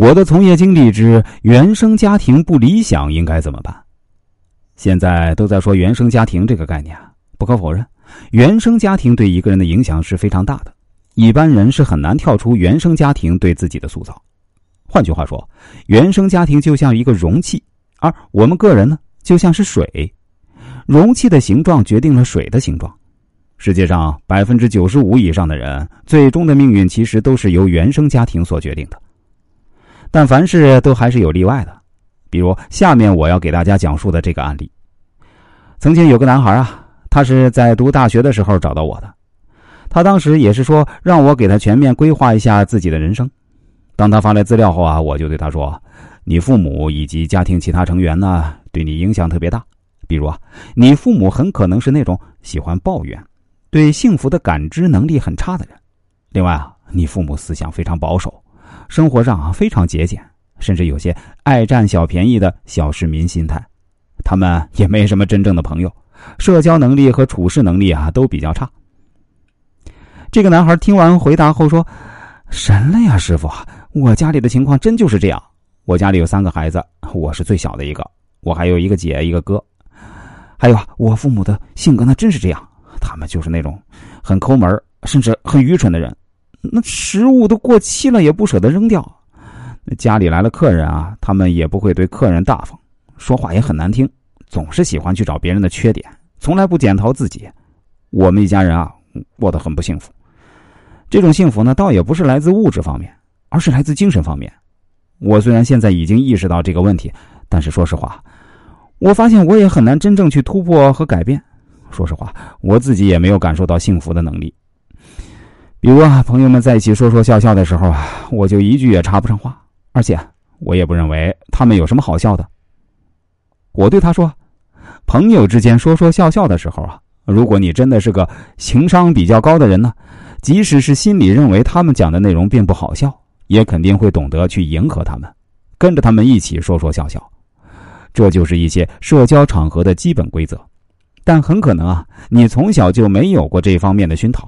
我的从业经历之原生家庭不理想应该怎么办？现在都在说原生家庭这个概念，不可否认，原生家庭对一个人的影响是非常大的。一般人是很难跳出原生家庭对自己的塑造。换句话说，原生家庭就像一个容器，而我们个人呢，就像是水。容器的形状决定了水的形状。世界上百分之九十五以上的人，最终的命运其实都是由原生家庭所决定的。但凡事都还是有例外的，比如下面我要给大家讲述的这个案例。曾经有个男孩啊，他是在读大学的时候找到我的，他当时也是说让我给他全面规划一下自己的人生。当他发来资料后啊，我就对他说：“你父母以及家庭其他成员呢，对你影响特别大。比如啊，你父母很可能是那种喜欢抱怨。”对幸福的感知能力很差的人，另外啊，你父母思想非常保守，生活上啊非常节俭，甚至有些爱占小便宜的小市民心态。他们也没什么真正的朋友，社交能力和处事能力啊都比较差。这个男孩听完回答后说：“神了呀，师傅，我家里的情况真就是这样。我家里有三个孩子，我是最小的一个，我还有一个姐一个哥，还有啊，我父母的性格那真是这样。”他们就是那种很抠门，甚至很愚蠢的人。那食物都过期了也不舍得扔掉。家里来了客人啊，他们也不会对客人大方，说话也很难听，总是喜欢去找别人的缺点，从来不检讨自己。我们一家人啊，过得很不幸福。这种幸福呢，倒也不是来自物质方面，而是来自精神方面。我虽然现在已经意识到这个问题，但是说实话，我发现我也很难真正去突破和改变。说实话，我自己也没有感受到幸福的能力。比如啊，朋友们在一起说说笑笑的时候啊，我就一句也插不上话，而且我也不认为他们有什么好笑的。我对他说：“朋友之间说说笑笑的时候啊，如果你真的是个情商比较高的人呢，即使是心里认为他们讲的内容并不好笑，也肯定会懂得去迎合他们，跟着他们一起说说笑笑。这就是一些社交场合的基本规则。”但很可能啊，你从小就没有过这方面的熏陶，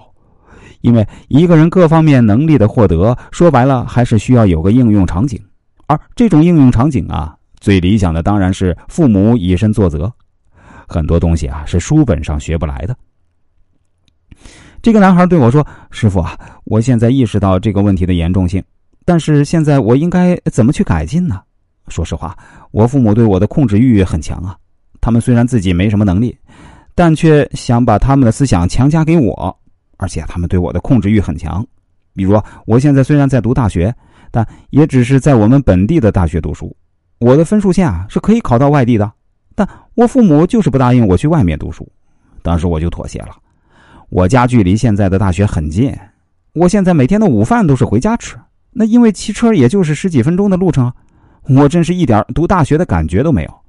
因为一个人各方面能力的获得，说白了还是需要有个应用场景，而这种应用场景啊，最理想的当然是父母以身作则。很多东西啊，是书本上学不来的。这个男孩对我说：“师傅啊，我现在意识到这个问题的严重性，但是现在我应该怎么去改进呢？说实话，我父母对我的控制欲很强啊，他们虽然自己没什么能力。”但却想把他们的思想强加给我，而且他们对我的控制欲很强。比如，我现在虽然在读大学，但也只是在我们本地的大学读书。我的分数线啊是可以考到外地的，但我父母就是不答应我去外面读书。当时我就妥协了。我家距离现在的大学很近，我现在每天的午饭都是回家吃。那因为骑车也就是十几分钟的路程，我真是一点读大学的感觉都没有。